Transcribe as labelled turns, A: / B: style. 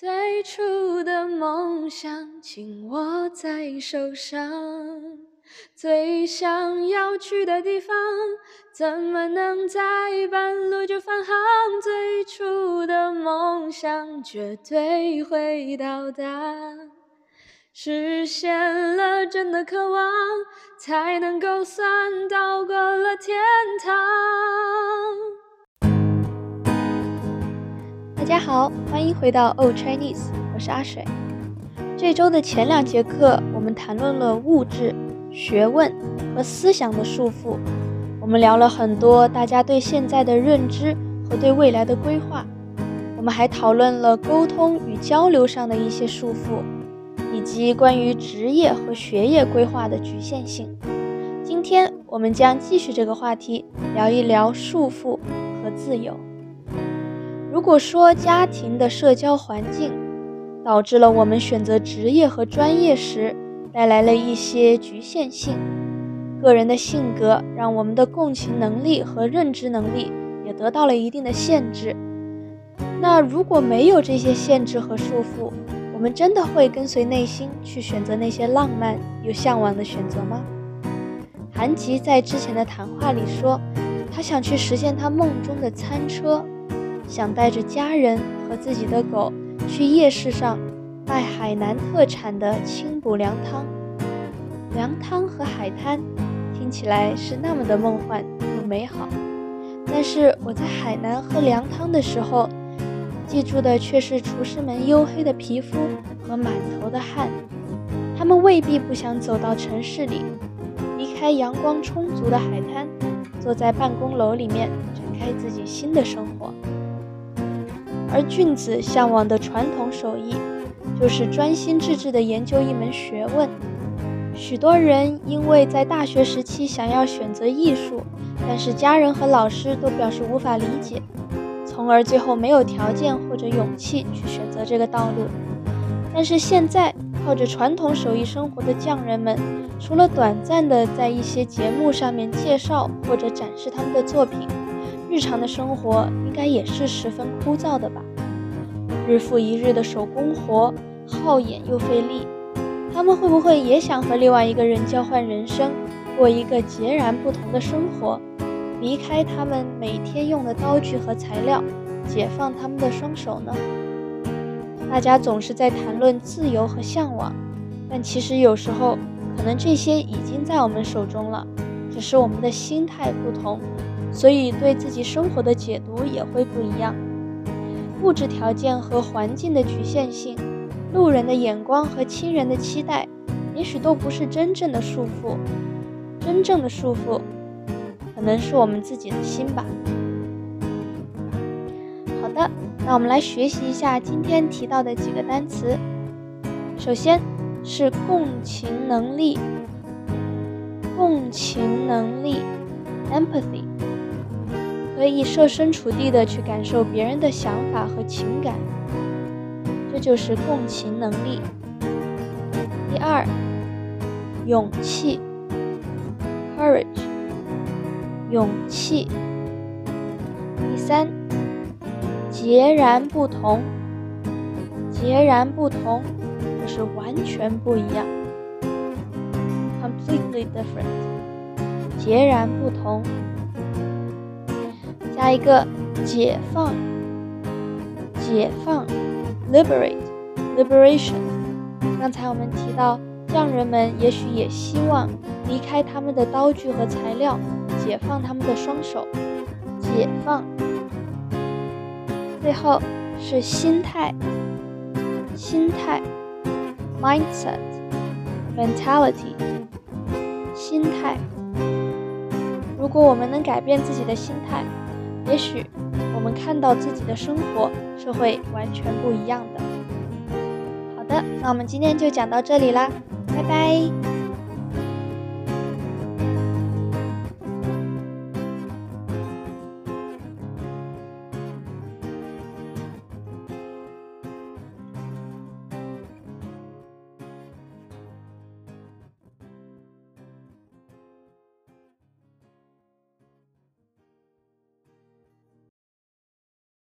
A: 最初的梦想紧握在手上，最想要去的地方，怎么能在半路就返航？最初的梦想绝对会到达，实现了真的渴望，才能够算到过了天堂。大家好，欢迎回到 Old Chinese，我是阿水。这周的前两节课，我们谈论了物质、学问和思想的束缚。我们聊了很多大家对现在的认知和对未来的规划。我们还讨论了沟通与交流上的一些束缚，以及关于职业和学业规划的局限性。今天我们将继续这个话题，聊一聊束缚和自由。如果说家庭的社交环境导致了我们选择职业和专业时带来了一些局限性，个人的性格让我们的共情能力和认知能力也得到了一定的限制。那如果没有这些限制和束缚，我们真的会跟随内心去选择那些浪漫又向往的选择吗？韩吉在之前的谈话里说，他想去实现他梦中的餐车。想带着家人和自己的狗去夜市上卖海南特产的清补凉汤，凉汤和海滩听起来是那么的梦幻又美好，但是我在海南喝凉汤的时候，记住的却是厨师们黝黑的皮肤和满头的汗，他们未必不想走到城市里，离开阳光充足的海滩，坐在办公楼里面展开自己新的生活。而俊子向往的传统手艺，就是专心致志地研究一门学问。许多人因为在大学时期想要选择艺术，但是家人和老师都表示无法理解，从而最后没有条件或者勇气去选择这个道路。但是现在，靠着传统手艺生活的匠人们，除了短暂的在一些节目上面介绍或者展示他们的作品。日常的生活应该也是十分枯燥的吧？日复一日的手工活，耗眼又费力。他们会不会也想和另外一个人交换人生，过一个截然不同的生活，离开他们每天用的刀具和材料，解放他们的双手呢？大家总是在谈论自由和向往，但其实有时候，可能这些已经在我们手中了，只是我们的心态不同。所以，对自己生活的解读也会不一样。物质条件和环境的局限性，路人的眼光和亲人的期待，也许都不是真正的束缚。真正的束缚，可能是我们自己的心吧。好的，那我们来学习一下今天提到的几个单词。首先是共情能力，共情能力，empathy。可以设身处地的去感受别人的想法和情感，这就是共情能力。第二，勇气，courage，勇气。第三，截然不同，截然不同，就是完全不一样，completely different，截然不同。加一个解放，解放，liberate，liberation。刚才我们提到，匠人们也许也希望离开他们的刀具和材料，解放他们的双手，解放。最后是心态，心态，mindset，mentality，心态。如果我们能改变自己的心态，也许我们看到自己的生活是会完全不一样的。好的，那我们今天就讲到这里啦，拜拜。